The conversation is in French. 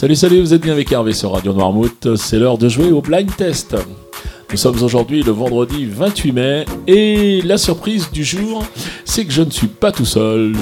Salut, salut, vous êtes bien avec Hervé sur Radio Noirmouth. C'est l'heure de jouer au blind test. Nous sommes aujourd'hui le vendredi 28 mai et la surprise du jour, c'est que je ne suis pas tout seul.